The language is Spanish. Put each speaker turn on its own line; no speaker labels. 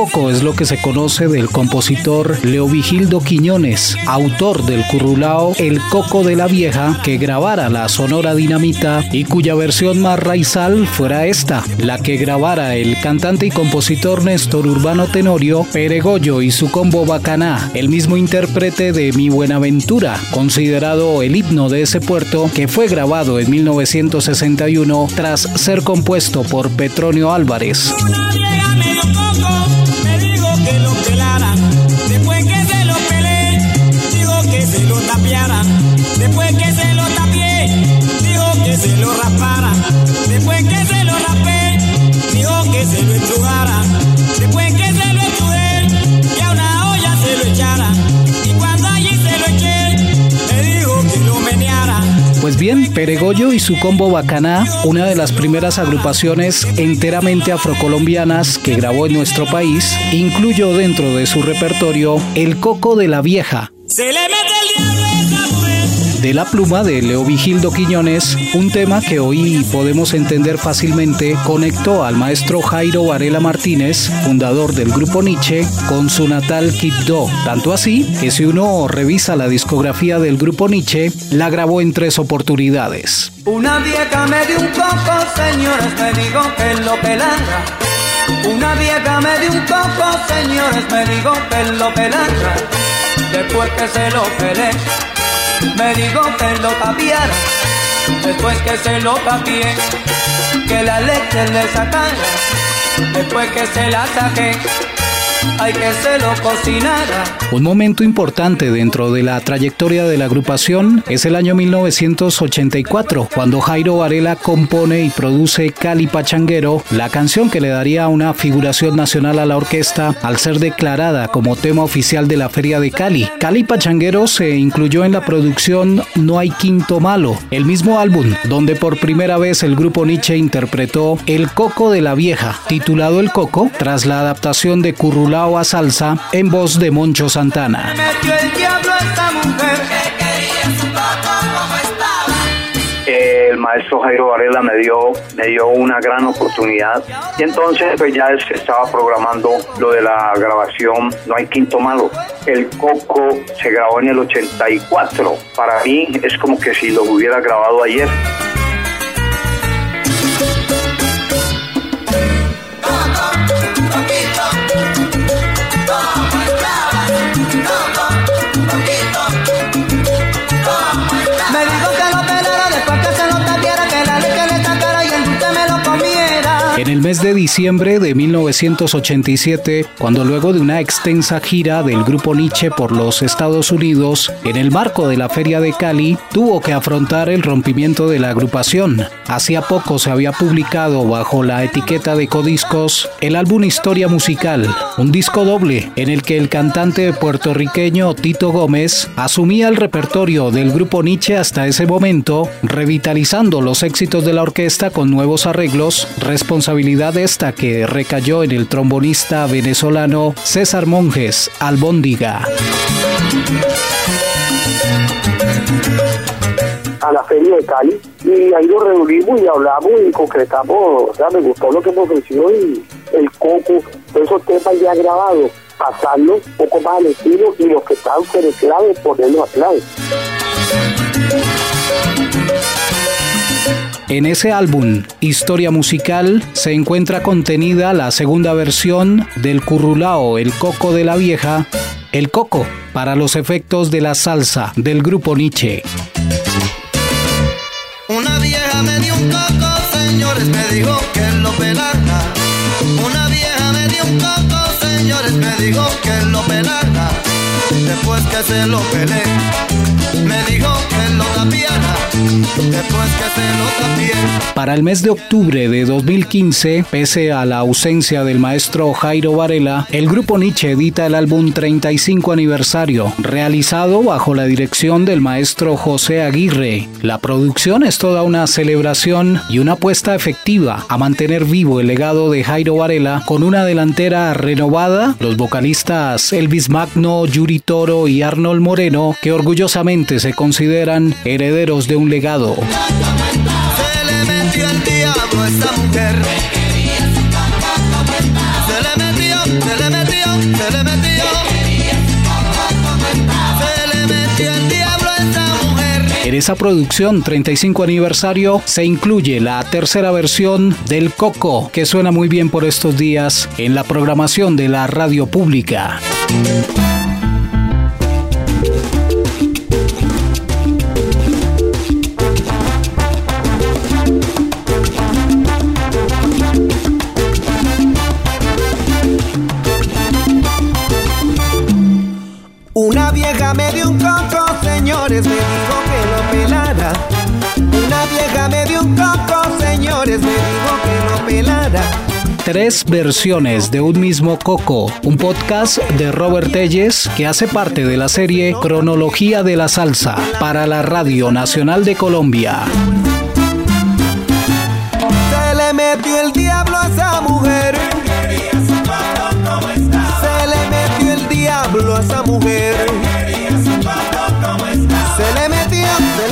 Poco es lo que se conoce del compositor Leovigildo Quiñones, autor del currulao El Coco de la Vieja, que grabara la Sonora Dinamita y cuya versión más raizal fuera esta, la que grabara el cantante y compositor Néstor Urbano Tenorio, Peregollo y su combo Bacaná, el mismo intérprete de Mi Buenaventura, considerado el himno de ese puerto, que fue grabado en 1961 tras ser compuesto por Petronio Álvarez.
Que se lo tapiara. Después que se lo tapié, dijo que se lo rapara. Después que se lo rapé, dijo que se lo enchugara. Después que se lo enchugué, que a una olla se lo echara. Y cuando allí se lo eché, me dijo que lo meneara.
Pues bien, Peregollo y su combo Bacaná, una de las primeras agrupaciones enteramente afrocolombianas que grabó en nuestro país, incluyó dentro de su repertorio El Coco de la Vieja,
Se le mete el diablo.
De la pluma de Leo Vigildo Quiñones, un tema que hoy podemos entender fácilmente, conectó al maestro Jairo Varela Martínez, fundador del grupo Nietzsche, con su natal Quibdó. Tanto así que si uno revisa la discografía del grupo Nietzsche, la grabó en tres oportunidades.
Una vieja me dio un coco, señores, me dijo que lo. Una vieja me dio un señores, me dijo que lo. Después que se lo pelé, me dijo que lo tapiara. Después que se lo tapié, que la leche le sacara. Después que se la saqué, hay que se lo cocinara.
Un momento importante dentro de la trayectoria de la agrupación es el año 1984, cuando Jairo Varela compone y produce Cali Pachanguero, la canción que le daría una figuración nacional a la orquesta al ser declarada como tema oficial de la Feria de Cali. Cali Pachanguero se incluyó en la producción No hay quinto malo, el mismo álbum donde por primera vez el grupo Nietzsche interpretó El Coco de la Vieja, titulado El Coco, tras la adaptación de Currulao a salsa en voz de Moncho Santana.
el
maestro Jairo Varela me dio, me dio una gran oportunidad y entonces pues ya se estaba programando lo de la grabación No hay quinto malo. El Coco se grabó en el 84. Para mí es como que si lo hubiera grabado ayer.
En el mes de diciembre de 1987, cuando luego de una extensa gira del grupo Nietzsche por los Estados Unidos, en el marco de la Feria de Cali, tuvo que afrontar el rompimiento de la agrupación. Hacía poco se había publicado bajo la etiqueta de Codiscos el álbum Historia Musical, un disco doble en el que el cantante puertorriqueño Tito Gómez asumía el repertorio del grupo Nietzsche hasta ese momento, revitalizando los éxitos de la orquesta con nuevos arreglos, responsabilidad esta que recayó en el trombonista venezolano César Monjes Albóndiga.
a la feria de Cali y ahí nos reunimos y hablamos y concretamos, o sea, me gustó lo que me ofreció y el coco, esos temas ya grabados, pasarlos un poco más al estilo y los que en clave, ponerlos a clave.
En ese álbum, Historia Musical, se encuentra contenida la segunda versión del currulao El Coco de la Vieja, El Coco, para los efectos de la salsa del grupo Nietzsche.
Una vieja me dio un coco, señores, me dijo que lo pelara. Una vieja me dio un coco, señores, me dijo que lo pelara.
Después que se lo pelé. Me dijo que lo tapiara, después que se lo tapié.
Para el mes de octubre de 2015, pese a la ausencia del maestro Jairo Varela, el grupo Nietzsche edita el álbum 35 aniversario, realizado bajo la dirección del maestro José Aguirre. La producción es toda una celebración y una apuesta efectiva a mantener vivo el legado de Jairo Varela con una delantera renovada, los vocalistas Elvis Magno, Yuri Toro y Arnold Moreno, que orgullosamente se consideran herederos de un legado. En esa producción 35 aniversario se incluye la tercera versión del Coco, que suena muy bien por estos días en la programación de la radio pública. Tres versiones de un mismo coco, un podcast de Robert Telles que hace parte de la serie Cronología de la Salsa para la Radio Nacional de Colombia.
Se le metió el diablo a esa mujer.
Se le metió el diablo a esa mujer. Se le metió, se